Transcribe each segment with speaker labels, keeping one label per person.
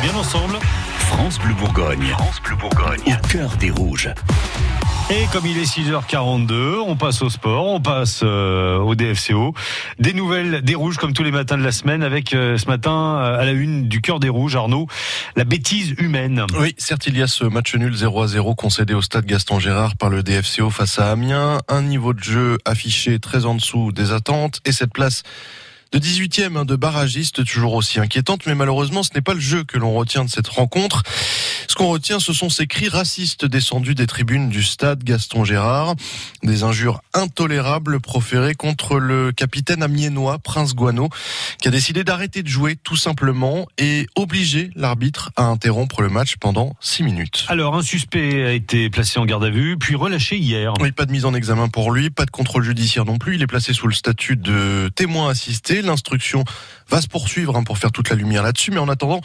Speaker 1: bien ensemble.
Speaker 2: France Bleu Bourgogne. France Bleu Bourgogne. Au cœur des rouges.
Speaker 1: Et comme il est 6h42, on passe au sport, on passe euh, au DFCO. Des nouvelles des rouges comme tous les matins de la semaine avec euh, ce matin euh, à la une du cœur des rouges, Arnaud, la bêtise humaine.
Speaker 3: Oui, certes, il y a ce match nul 0 à 0 concédé au stade Gaston Gérard par le DFCO face à Amiens. Un niveau de jeu affiché très en dessous des attentes et cette place de 18e hein, de barragiste, toujours aussi inquiétante, mais malheureusement ce n'est pas le jeu que l'on retient de cette rencontre. Ce qu'on retient, ce sont ces cris racistes descendus des tribunes du stade Gaston Gérard, des injures intolérables proférées contre le capitaine amiénois Prince Guano, qui a décidé d'arrêter de jouer tout simplement et obliger l'arbitre à interrompre le match pendant 6 minutes.
Speaker 1: Alors un suspect a été placé en garde à vue, puis relâché hier.
Speaker 3: Oui, pas de mise en examen pour lui, pas de contrôle judiciaire non plus, il est placé sous le statut de témoin assisté L'instruction va se poursuivre hein, pour faire toute la lumière là-dessus. Mais en attendant,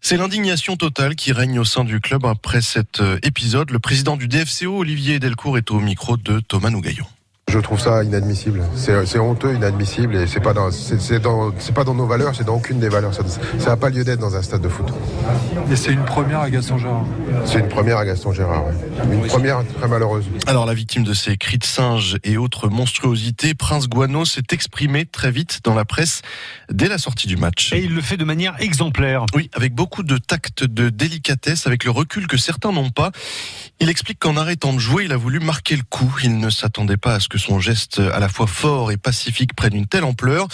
Speaker 3: c'est l'indignation totale qui règne au sein du club après cet euh, épisode. Le président du DFCO, Olivier Delcourt, est au micro de Thomas Nougaillon.
Speaker 4: Je trouve ça inadmissible. C'est honteux, inadmissible, et c'est pas dans, c'est dans, pas dans nos valeurs, c'est dans aucune des valeurs. Ça n'a pas lieu d'être dans un stade de foot.
Speaker 5: Et c'est une première à Gaston Gérard.
Speaker 4: C'est une première à Gaston Gérard. Une première très malheureuse.
Speaker 3: Alors la victime de ces cris de singe et autres monstruosités, Prince Guano, s'est exprimé très vite dans la presse dès la sortie du match.
Speaker 1: Et il le fait de manière exemplaire.
Speaker 3: Oui, avec beaucoup de tact, de délicatesse, avec le recul que certains n'ont pas. Il explique qu'en arrêtant de jouer, il a voulu marquer le coup. Il ne s'attendait pas à ce que son geste à la fois fort et pacifique prenne une telle ampleur.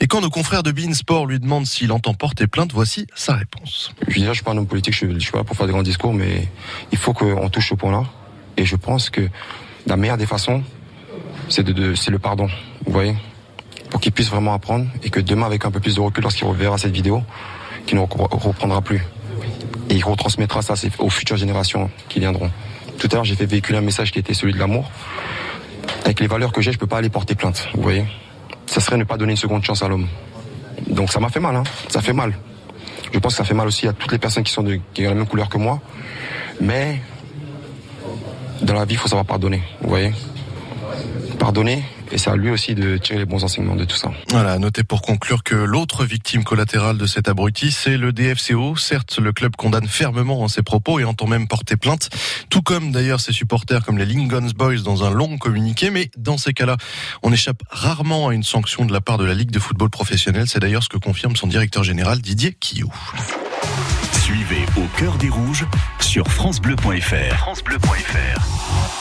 Speaker 3: Et quand nos confrères de Bein Sport lui demandent s'il entend porter plainte, voici sa réponse.
Speaker 6: Je veux dire, je suis pas un homme politique, je suis, suis pas pour faire des grands discours, mais il faut qu'on touche ce point-là. Et je pense que la meilleure des façons, c'est c'est le pardon. Vous voyez Pour qu'il puisse vraiment apprendre et que demain, avec un peu plus de recul, lorsqu'il reverra cette vidéo, qu'il ne reprendra plus. Et il retransmettra ça aux futures générations qui viendront. Tout à l'heure, j'ai fait véhiculer un message qui était celui de l'amour avec les valeurs que j'ai, je peux pas aller porter plainte. Vous voyez Ça serait ne pas donner une seconde chance à l'homme. Donc ça m'a fait mal, hein. Ça fait mal. Je pense que ça fait mal aussi à toutes les personnes qui sont de, la même couleur que moi. Mais dans la vie, il faut savoir pardonner. Vous voyez Pardonner, et c'est à lui aussi de tirer les bons enseignements de tout ça.
Speaker 3: Voilà, notez pour conclure que l'autre victime collatérale de cet abruti, c'est le DFCO. Certes, le club condamne fermement en ses propos et entend même porter plainte, tout comme d'ailleurs ses supporters comme les Lincolns Boys dans un long communiqué, mais dans ces cas-là, on échappe rarement à une sanction de la part de la Ligue de football professionnel. C'est d'ailleurs ce que confirme son directeur général Didier Quillou.
Speaker 2: Suivez au cœur des rouges sur francebleu.fr. francebleu.fr.